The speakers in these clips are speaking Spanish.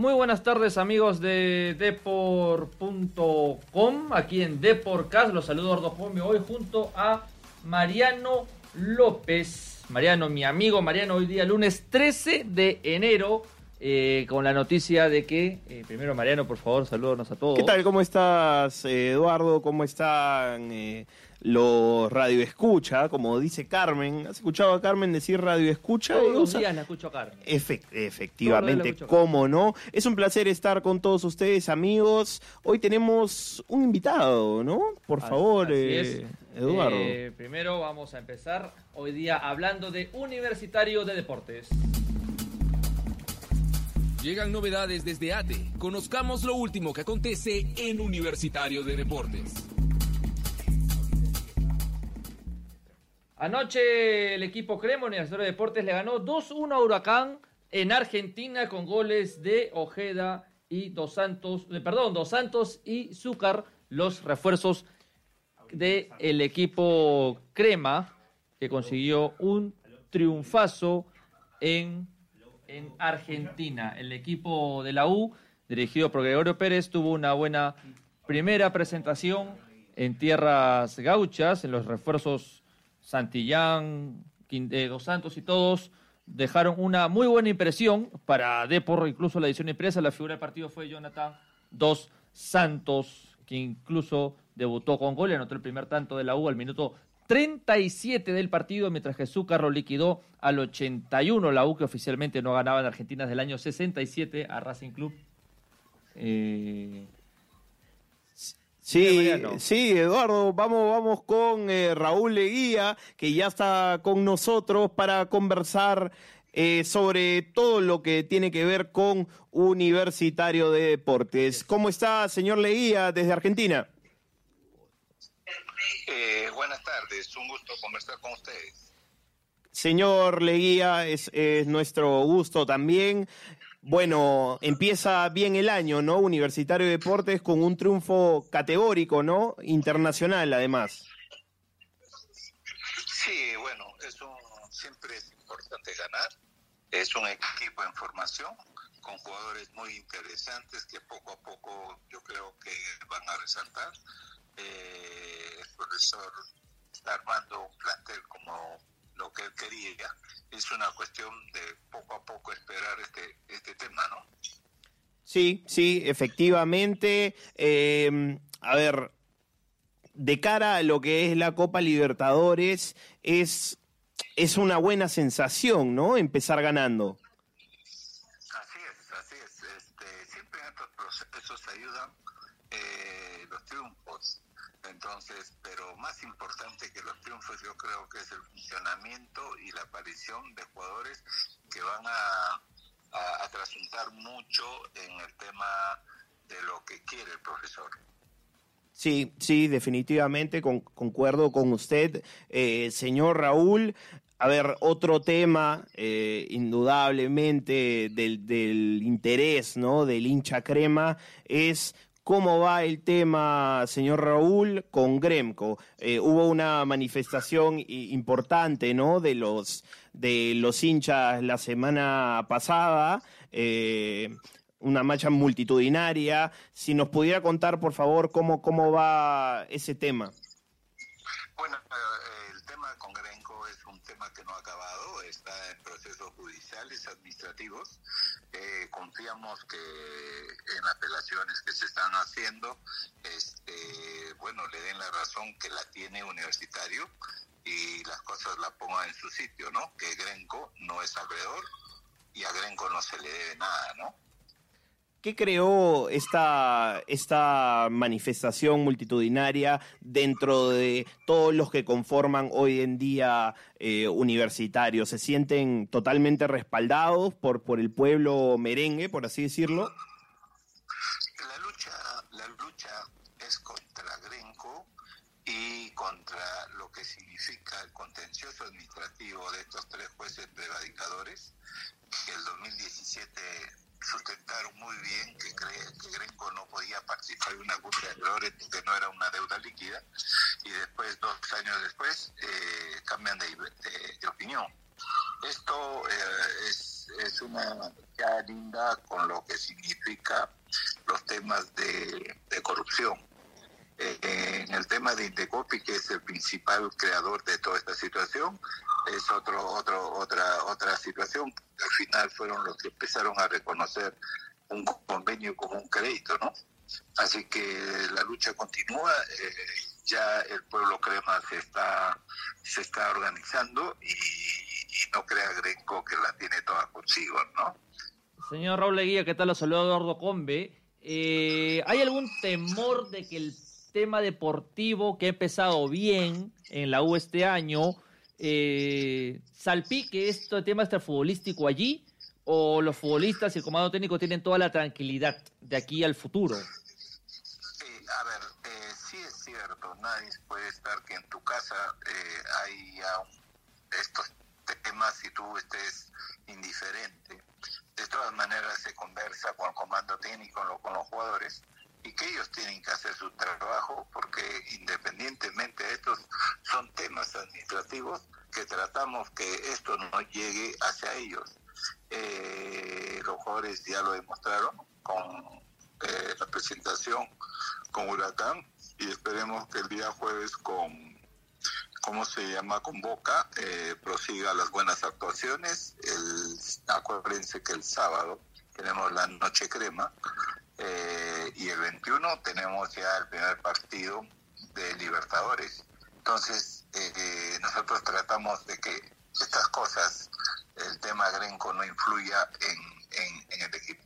Muy buenas tardes amigos de Depor.com, aquí en Deporcast, los saludo Ordo hoy junto a Mariano López. Mariano, mi amigo Mariano, hoy día lunes 13 de enero, eh, con la noticia de que, eh, primero Mariano, por favor, salúdanos a todos. ¿Qué tal? ¿Cómo estás, eh, Eduardo? ¿Cómo están los radio escucha? Como dice Carmen. ¿Has escuchado a Carmen decir radio escucha? Todos los días la escucho a Carmen. Efectivamente, escucho. cómo no. Es un placer estar con todos ustedes, amigos. Hoy tenemos un invitado, ¿no? Por Así- favor, así eh. Eduardo. Eh, primero vamos a empezar hoy día hablando de Universitario de Deportes. Llegan novedades desde ATE. Conozcamos lo último que acontece en Universitario de Deportes. Anoche el equipo Universitario de Deportes le ganó 2-1 a Huracán en Argentina con goles de Ojeda y Dos Santos, perdón, Dos Santos y Zúcar, los refuerzos del el equipo Crema que consiguió un triunfazo en, en Argentina. El equipo de la U, dirigido por Gregorio Pérez, tuvo una buena primera presentación en tierras gauchas, en los refuerzos Santillán, eh, Dos Santos y todos dejaron una muy buena impresión para Depor, incluso la edición impresa, la figura del partido fue Jonathan Dos Santos, que incluso debutó con gol anotó el primer tanto de la U al minuto 37 del partido, mientras que Zúcar lo liquidó al 81, la U que oficialmente no ganaba en Argentina desde el año 67 a Racing Club. Eh, Sí, sí, Eduardo, vamos, vamos con eh, Raúl Leguía, que ya está con nosotros para conversar eh, sobre todo lo que tiene que ver con Universitario de Deportes. ¿Cómo está, señor Leguía, desde Argentina? Eh, buenas tardes, un gusto conversar con ustedes. Señor Leguía, es, es nuestro gusto también. Bueno, empieza bien el año, ¿no? Universitario de Deportes con un triunfo categórico, ¿no? Internacional, además. Sí, bueno, es un, siempre es importante ganar. Es un equipo en formación con jugadores muy interesantes que poco a poco yo creo que van a resaltar. Eh, el profesor está armando un plantel como lo que él quería. Es una cuestión de poco a poco esperar este, este tema, ¿no? Sí, sí, efectivamente. Eh, a ver, de cara a lo que es la Copa Libertadores, es, es una buena sensación, ¿no? Empezar ganando. Así es, así es. Este, siempre en estos procesos ayudan eh, los triunfos. Entonces, pero más importante que los triunfos yo creo que es el funcionamiento y la aparición de jugadores que van a, a, trasuntar mucho en el tema de lo que quiere el profesor. Sí, sí, definitivamente con- concuerdo con usted, eh, señor Raúl. A ver, otro tema, eh, indudablemente, del, del interés, ¿no? Del hincha crema, es cómo va el tema, señor Raúl, con Gremco. Eh, hubo una manifestación importante, ¿no? De los, de los hinchas la semana pasada. eh, una marcha multitudinaria. Si nos pudiera contar, por favor, cómo, cómo va ese tema. Bueno, eh, el tema con Grenco es un tema que no ha acabado, está en procesos judiciales, administrativos. Eh, confiamos que en las apelaciones que se están haciendo, este, bueno, le den la razón que la tiene universitario y las cosas la pongan en su sitio, ¿no? Que Grenco no es alrededor y a Grenco no se le debe nada, ¿no? ¿Qué creó esta, esta manifestación multitudinaria dentro de todos los que conforman hoy en día eh, universitarios? ¿Se sienten totalmente respaldados por, por el pueblo merengue, por así decirlo? La lucha, la lucha es contra Grenco y contra lo que significa el contencioso administrativo de estos tres jueces predicadores que el 2017 sustentaron muy bien que, cree, que no podía participar de una cumbre de errores porque no era una deuda líquida, y después, dos años después, eh, cambian de, de, opinión. Esto eh, es, es, una ya linda con lo que significa los temas de, de corrupción eh, en el tema de Indecopi, que es el principal creador de toda esta situación, es otro, otro, otra, otra situación. Al final fueron los que empezaron a reconocer un convenio como un crédito, ¿no? Así que la lucha continúa, eh, ya el pueblo crema se está, se está organizando y, no crea Grenco que la tiene toda consigo, ¿no? Señor Raúl Leguía, ¿qué tal? Lo saludo Eduardo Combe. Eh, ¿Hay algún temor de que el tema deportivo que ha empezado bien en la U este año, eh, salpique este tema extrafutbolístico allí o los futbolistas y el comando técnico tienen toda la tranquilidad de aquí al futuro? Sí, a ver, eh, sí es cierto, nadie puede estar que en tu casa eh, hay estos temas si tú estés indiferente. De todas maneras se conversa con el comando técnico, con los jugadores y que ellos tienen que hacer su trabajo porque independientemente de estos son temas administrativos que tratamos que esto no llegue hacia ellos. Eh, los jugadores ya lo demostraron con eh, la presentación con Huracán y esperemos que el día jueves con ¿cómo se llama? Con Boca, eh, prosiga las buenas actuaciones. El, acuérdense que el sábado tenemos la noche crema eh, y el 21 tenemos ya el primer partido de Libertadores. Entonces, eh, nosotros tratamos de que estas cosas, el tema Grenco, no influya en, el equipo.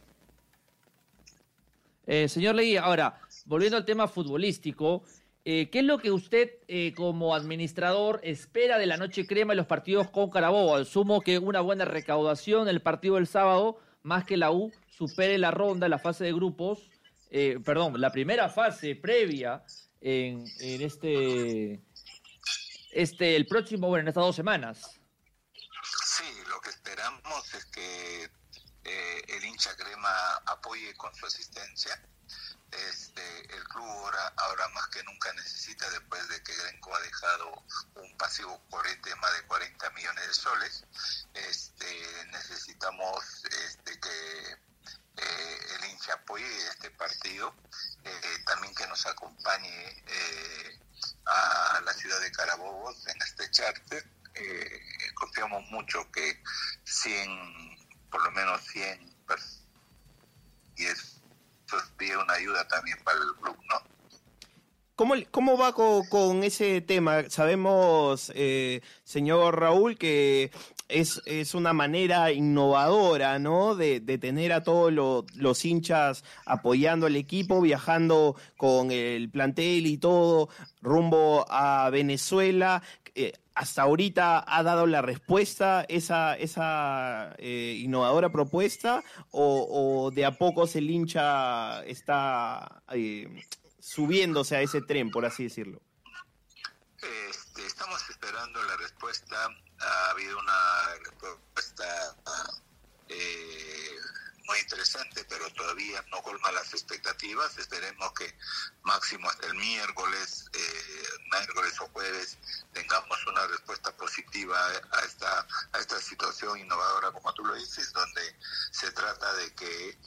Eh, señor Leguía, ahora, volviendo al tema futbolístico, ¿qué es lo que usted como administrador espera de la noche crema y los partidos con Carabobo? Asumo que una buena recaudación el partido del sábado, más que la U, supere la ronda, la fase de grupos, eh, perdón, la primera fase previa en, en, este, este, el próximo, bueno, en estas dos semanas. Sí, lo que esperamos es que eh, el hincha crema apoye con su asistencia. Este, el club ahora, ahora más que nunca necesita, después de que Grenco ha dejado un pasivo corriente de más de 40 millones de soles, este, necesitamos este, que eh, el hincha apoye este partido, eh, también que nos acompañe eh, a la ciudad de Carabobos en este charter. confiamos mucho que 100, por lo menos 100 personas, y eso sería una ayuda también para el club, ¿no? ¿Cómo, ¿Cómo, va con, ese tema? Sabemos, señor Raúl, que es, es una manera innovadora, ¿no? De, de tener a todos los hinchas apoyando al equipo, viajando con el plantel y todo rumbo a Venezuela. Eh, hasta ahorita ha dado la respuesta esa, esa eh, innovadora propuesta o, o, de a poco el hincha está eh, subiéndose a ese tren, por así decirlo? Este, estamos esperando la respuesta ha habido una respuesta eh, muy interesante, pero todavía no colma las expectativas. Esperemos que máximo hasta el miércoles, eh, miércoles o jueves, tengamos una respuesta positiva a esta, a esta situación innovadora, como tú lo dices, donde se trata de que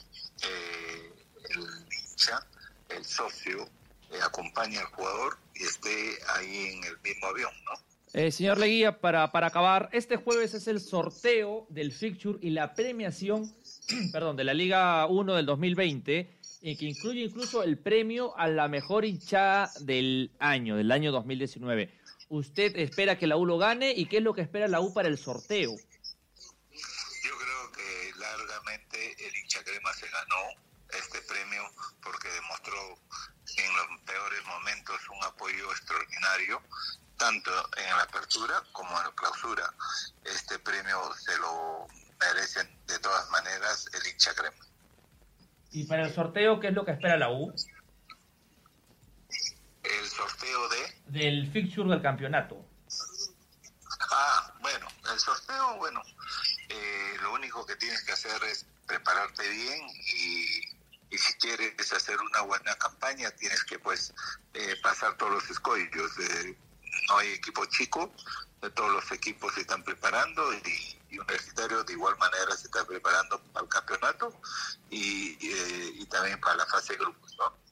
eh, el hincha, el socio, eh, acompañe al jugador y esté ahí en el mismo avión, ¿no? Eh, señor Leguía, para, para acabar, este jueves es el sorteo del fixture y la premiación, perdón, de la Liga 1 del 2020, y que incluye incluso el premio a la mejor hinchada del año, del año 2019. ¿Usted espera que la U lo gane y qué es lo que espera la U para el sorteo? Yo creo que largamente el hincha crema se ganó este premio porque demostró en los peores momentos un apoyo extraordinario tanto en la apertura como en la clausura. Este premio se lo merecen de todas maneras el hincha crema. ¿Y para el sorteo qué es lo que espera la U? El sorteo de del fixture del campeonato. Ah, bueno, el sorteo, bueno, eh, lo único que tienes que hacer es prepararte bien y, y si quieres hacer una buena campaña tienes que pues eh, pasar todos los escollos. Eh, no hay equipo chico, de todos los equipos se están preparando y, y Universitario de igual manera se está preparando para el campeonato y, eh, y también para la fase de grupos, ¿no?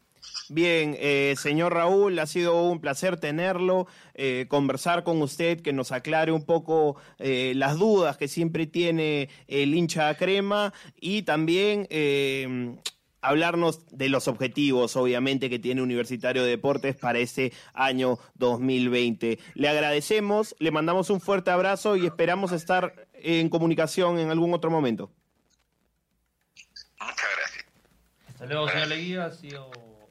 Bien, eh, señor Raúl, ha sido un placer tenerlo, eh, conversar con usted, que nos aclare un poco eh, las dudas que siempre tiene el hincha crema y también eh, hablarnos de los objetivos, obviamente, que tiene Universitario de Deportes para este año 2020. Le agradecemos, le mandamos un fuerte abrazo y esperamos estar en comunicación en algún otro momento. Muchas gracias. Hasta luego, señor Leguía. Ha sido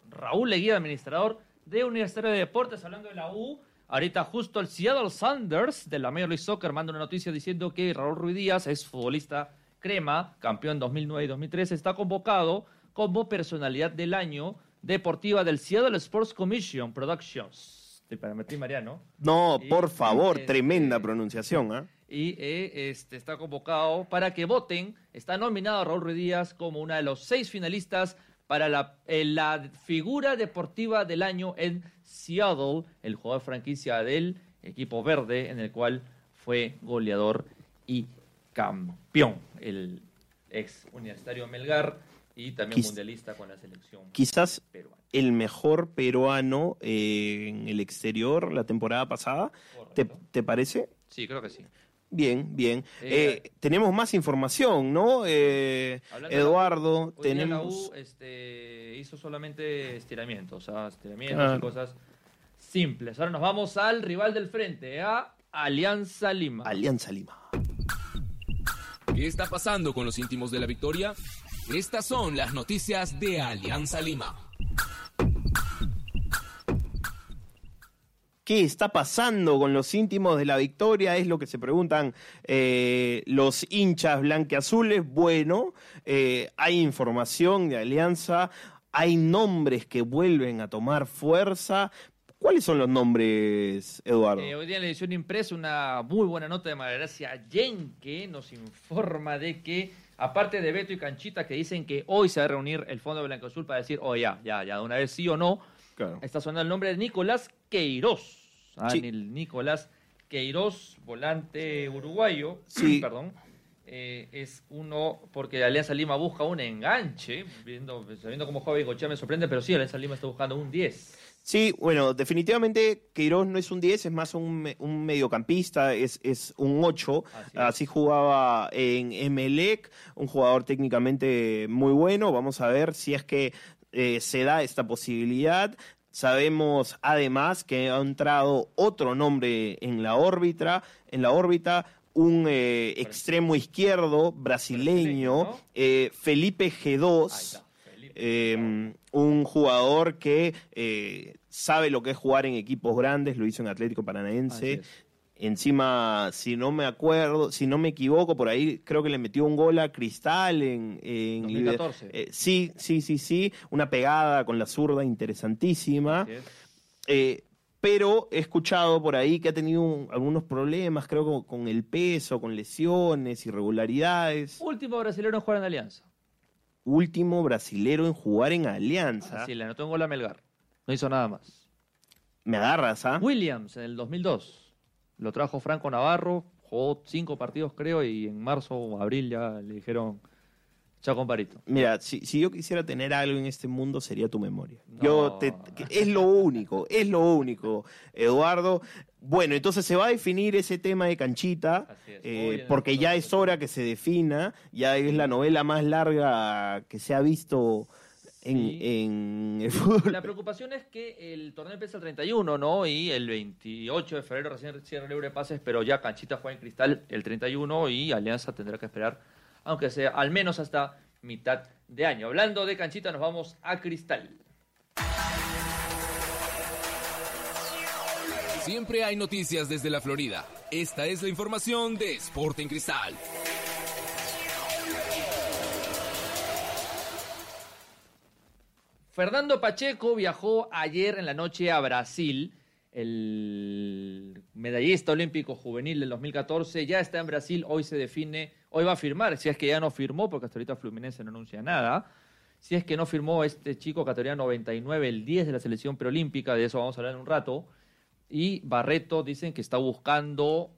Raúl Leguía, administrador de Universitario de Deportes, hablando de la U. Ahorita justo el Seattle Sanders de la Major League Soccer manda una noticia diciendo que Raúl Ruiz Díaz es futbolista crema, campeón 2009 y 2013, está convocado como personalidad del año deportiva del Seattle Sports Commission Productions. Te permití, Mariano. No, Y, por favor, este, tremenda pronunciación, ¿ah? Y eh, este, está convocado para que voten. Está nominado Raúl Ruiz Díaz como una de los seis finalistas para la, eh, la figura deportiva del año en Seattle, el jugador franquicia del equipo verde, en el cual fue goleador y campeón, el ex universitario Melgar y también Quiz- mundialista con la selección Quizás peruana. el mejor peruano eh, en el exterior la temporada pasada. ¿Te, te parece? Sí, creo que sí. Bien, bien. Eh, Eh, tenemos más información, ¿no? Eh, Hablando de la U, Eduardo, Hoy día la tenemos... U este, hizo solamente estiramientos, o sea, estiramientos Claro. y cosas simples. Ahora nos vamos al rival del frente, a Alianza Lima. Alianza Lima. ¿Qué está pasando con los íntimos de la victoria? Estas son las noticias de Alianza Lima. ¿Qué está pasando con los íntimos de la victoria? Es lo que se preguntan eh, los hinchas blanqueazules. Bueno, eh, hay información de Alianza, hay nombres que vuelven a tomar fuerza. ¿Cuáles son los nombres, Eduardo? Eh, hoy día en la edición impresa una muy buena nota de Malagracia Yenke nos informa de que, aparte de Beto y Canchita que dicen que hoy se va a reunir el Fondo Blanco Azul para decir, oh ya, ya, ya, de una vez sí o no, Claro. Está sonando el nombre de Nicolás Queiroz. Ah, Sí. el Nicolás Queiroz, volante uruguayo. Sí. Perdón. Eh, es uno porque Alianza Lima busca un enganche. Viendo, sabiendo cómo juega Bengochea me sorprende, pero sí, Alianza Lima está buscando un 10. Sí, bueno, definitivamente Queiroz no es un 10, es más un, me- un mediocampista, es, es un 8. Así es. Así jugaba en Emelec, un jugador técnicamente muy bueno. Vamos a ver si es que eh, se da esta posibilidad. Sabemos además que ha entrado otro nombre en la órbita, en la órbita, un eh, extremo izquierdo brasileño, eh, Felipe Ahí G2. está, Felipe. Eh, un jugador que eh, sabe lo que es jugar en equipos grandes, lo hizo en Atlético Paranaense. Encima, si no me acuerdo, si no me equivoco, por ahí creo que le metió un gol a Cristal en, en 2014. Eh, sí, sí, sí, sí. Una pegada con la zurda interesantísima. Eh, pero he escuchado por ahí que ha tenido un- algunos problemas, creo, con, con el peso, con lesiones, irregularidades. Último brasileño en jugar en Alianza. Último brasilero en jugar en Alianza. Así, le anotó un gol a Melgar. No hizo nada más. Me agarras, ¿ah? Williams en el 2002. Lo trajo Franco Navarro, jugó cinco partidos creo y en marzo o abril ya le dijeron chao comparito. Mira, si, si yo quisiera tener algo en este mundo sería tu memoria. No. Yo te, es lo único, es lo único, Eduardo. Bueno, entonces se va a definir ese tema de canchita, eh, porque ya es hora que se defina, ya es la novela más larga que se ha visto en, Sí. en el fútbol. La preocupación es que el torneo empieza el 31, ¿no? Y el 28 de febrero recién cierra libre de pases, pero ya Canchita juega en Cristal el 31 y Alianza tendrá que esperar, aunque sea al menos hasta mitad de año. Hablando de Canchita, nos vamos a Cristal. Siempre hay noticias desde la Florida. Esta es la información de Sporting Cristal. Fernando Pacheco viajó ayer en la noche a Brasil. El medallista olímpico juvenil del 2014, ya está en Brasil, hoy se define, hoy va a firmar, si es que ya no firmó, porque hasta ahorita Fluminense no anuncia nada, si es que no firmó este chico categoría 99, el 10 de la selección preolímpica, de eso vamos a hablar en un rato, y Barreto dicen que está buscando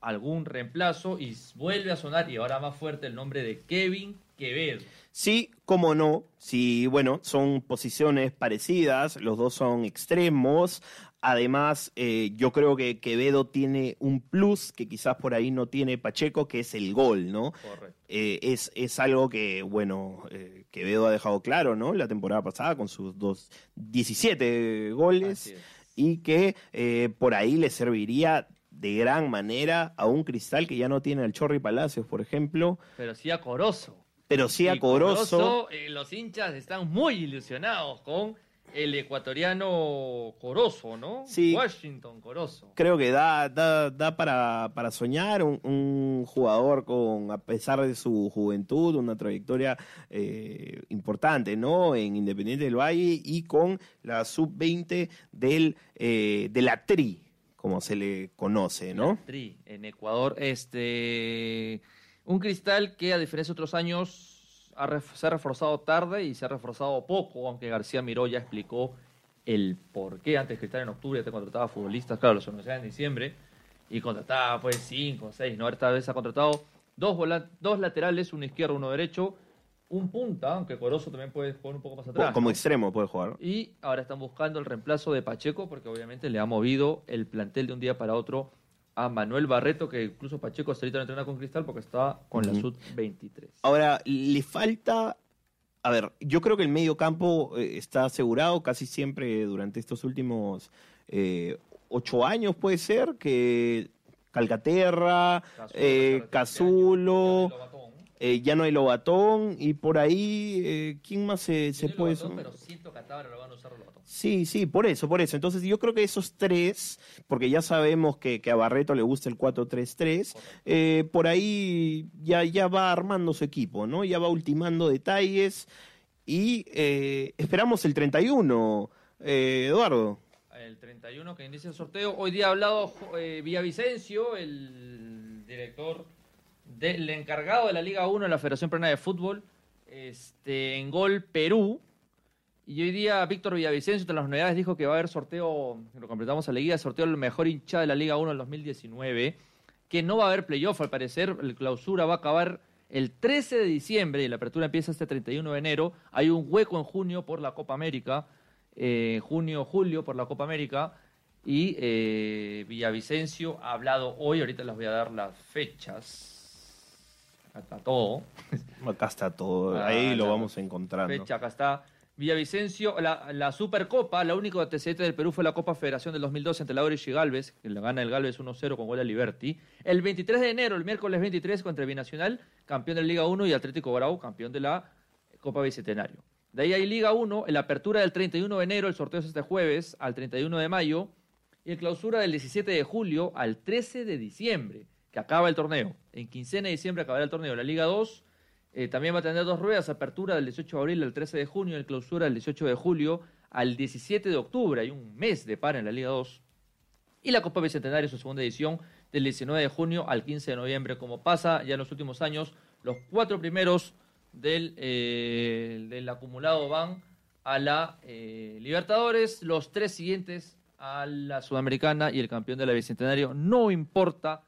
algún reemplazo y vuelve a sonar, y ahora más fuerte, el nombre de Kevin Quevedo. Sí, cómo no. Sí, bueno, son posiciones parecidas, los dos son extremos. Además, eh, yo creo que Quevedo tiene un plus que quizás por ahí no tiene Pacheco, que es el gol, ¿no? Correcto. Eh, es, es algo que, bueno, eh, Quevedo ha dejado claro, ¿no? La temporada pasada con sus dos 17 goles y que eh, por ahí le serviría de gran manera a un cristal que ya no tiene al Chorri Palacios, por ejemplo, Pero sí a Corozo. Pero sí a Corozo. eh, los hinchas están muy ilusionados con el ecuatoriano Corozo, ¿no? Sí. Washington Corozo. Creo que da, da, da para, para soñar un, un jugador con, a pesar de su juventud, una trayectoria eh, importante, ¿no? En Independiente del Valle y con la sub-20 del, eh, de la TRI, como se le conoce, ¿no? Tri, en Ecuador. Este, un cristal que, a diferencia de otros años, ha ref- se ha reforzado tarde y se ha reforzado poco, aunque García Miró ya explicó el por qué. Antes Cristal en octubre te contrataba futbolistas, claro, los anunciaba en diciembre, y contrataba pues cinco, seis, ¿no? Esta vez ha contratado dos, dos laterales, uno izquierdo, uno derecho, un punta, aunque Corozo también puede jugar un poco más atrás. Como ¿no? extremo puede jugar. Y ahora están buscando el reemplazo de Pacheco porque obviamente le ha movido el plantel de un día para otro a Manuel Barreto, que incluso Pacheco hasta ahorita no entrena con Cristal porque está con la Ujú. Sud-23. Ahora, le falta. A ver, yo creo que el medio campo eh, está asegurado casi siempre durante estos últimos eh, ocho años, puede ser, que Calcaterra, eh, Cazulo, eh, ya no hay Lobatón, y por ahí, eh, ¿quién más se, se puede sumar? Pero siento que a Tábara lo van a usar Lobatón. Sí, sí, por eso, por eso. Entonces yo creo que esos tres, porque ya sabemos que, que a Barreto le gusta el 4-3-3, eh, por ahí ya, ya va armando su equipo, ¿no? Ya va ultimando detalles y esperamos el 31, eh, Eduardo. El 31 que inicia el sorteo. Hoy día ha hablado Villavicencio, el director del encargado de la Liga 1 de la Federación Peruana de Fútbol, este, en Gol Perú. Y hoy día Víctor Villavicencio, entre las novedades, dijo que va a haber sorteo, lo completamos a la guía, sorteo del mejor hincha de la Liga 1 del 2019, que no va a haber playoff al parecer, el clausura va a acabar el 13 de diciembre y la apertura empieza este 31 de enero. Hay un hueco en junio por la Copa América, eh, junio, julio por la Copa América. Y eh, Villavicencio ha hablado hoy, ahorita les voy a dar las fechas. Acá está todo. Acá está todo, Ah, ahí lo vamos encontrando. Fecha, acá está. Villavicencio, la, la Supercopa, la única antecedente del Perú fue la Copa Federación del 2012 ante Laurich y Galvez, que le gana el Galvez 1-0 con gol de Liberty. El 23 de enero, el miércoles 23, contra el Binacional, campeón de la Liga 1 y Atlético Grau, campeón de la Copa Bicentenario. De ahí hay Liga 1, la apertura del 31 de enero, el sorteo es este jueves, al 31 de mayo, y el clausura del 17 de julio al 13 de diciembre, que acaba el torneo. En quincena de diciembre acabará el torneo. La Liga 2 eh, también va a tener dos ruedas, apertura del 18 de abril al 13 de junio, y clausura del 18 de julio al 17 de octubre. Hay un mes de par en la Liga 2. Y la Copa Bicentenario, su segunda edición, del 19 de junio al 15 de noviembre. Como pasa ya en los últimos años, los cuatro primeros del, eh, del acumulado van a la eh, Libertadores, los tres siguientes a la Sudamericana y el campeón de la Bicentenario. No importa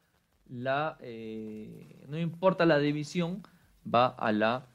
la, eh, no importa la división, va a la,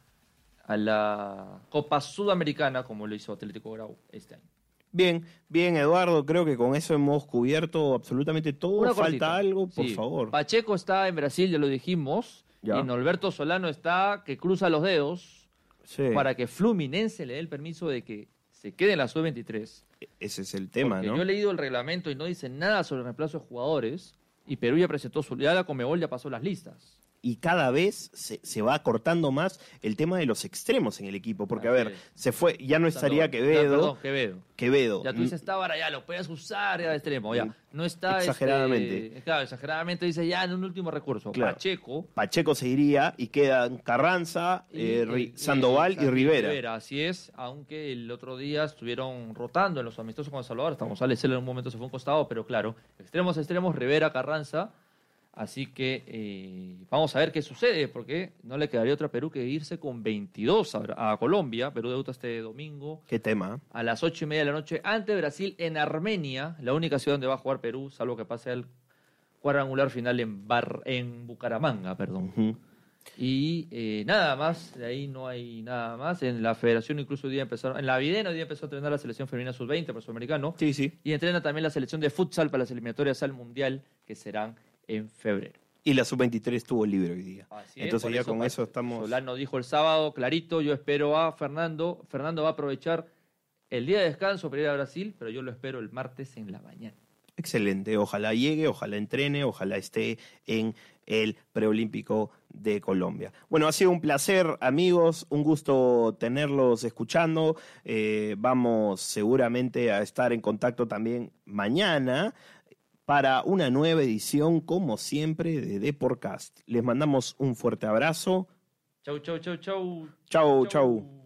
a la Copa Sudamericana como lo hizo Atlético Grau este año. Bien, bien, Eduardo, creo que con eso hemos cubierto absolutamente todo. Una Falta cortita. algo, por Sí. favor. Pacheco está en Brasil, ya lo dijimos. Ya. Y Norberto Solano está que cruza los dedos Sí, para que Fluminense le dé el permiso de que se quede en la sub-23. ese es el tema, Porque ¿no? yo he leído el reglamento y no dice nada sobre el reemplazo de jugadores. Y Perú ya presentó su. Ya la Comebol ya pasó las listas. Y cada vez se, se va acortando más el tema de los extremos en el equipo. Porque, a ver, se fue, ya no estaría. Quevedo. Perdón, Quevedo. Quevedo. Ya tú dices, está ahora, ya lo puedes usar ya de extremo, ya. No está. este, Exageradamente. claro, exageradamente dice ya en un último recurso. Claro. Pacheco. Pacheco se iría y quedan Carranza, y, eh, Sandoval y Rivera. Así es, aunque el otro día estuvieron rotando en los amistosos con Salvador. Hasta González Cela en un momento se fue a un costado, pero claro, extremos extremos, Rivera, Carranza. Así que eh, vamos a ver qué sucede, porque no le quedaría otra a Perú que irse con 22 a, a Colombia. Perú debuta este domingo Qué tema. a las ocho y media de la noche ante Brasil en Armenia, la única ciudad donde va a jugar Perú, salvo que pase el cuadrangular final en, Bar, en Bucaramanga, perdón. Y eh, nada más, de ahí no hay nada más. En la federación incluso hoy día empezaron, en la Videna hoy día empezó a entrenar la selección femenina sub-20 por sudamericano. Sí, sí. Y entrena también la selección de futsal para las eliminatorias al Mundial, que serán en febrero. Y la sub-23 estuvo libre hoy día. Así es, Entonces ya con eso estamos... Solano dijo el sábado, clarito, yo espero a Fernando. Fernando va a aprovechar el día de descanso para ir a Brasil, pero yo lo espero el martes en la mañana. Excelente, ojalá llegue, ojalá entrene, ojalá esté en el preolímpico de Colombia. Bueno, ha sido un placer, amigos, un gusto tenerlos escuchando. Eh, vamos seguramente a estar en contacto también mañana para una nueva edición, como siempre, de Deporcast. Les mandamos un fuerte abrazo. Chau, chau, chau, chau. Chau, chau.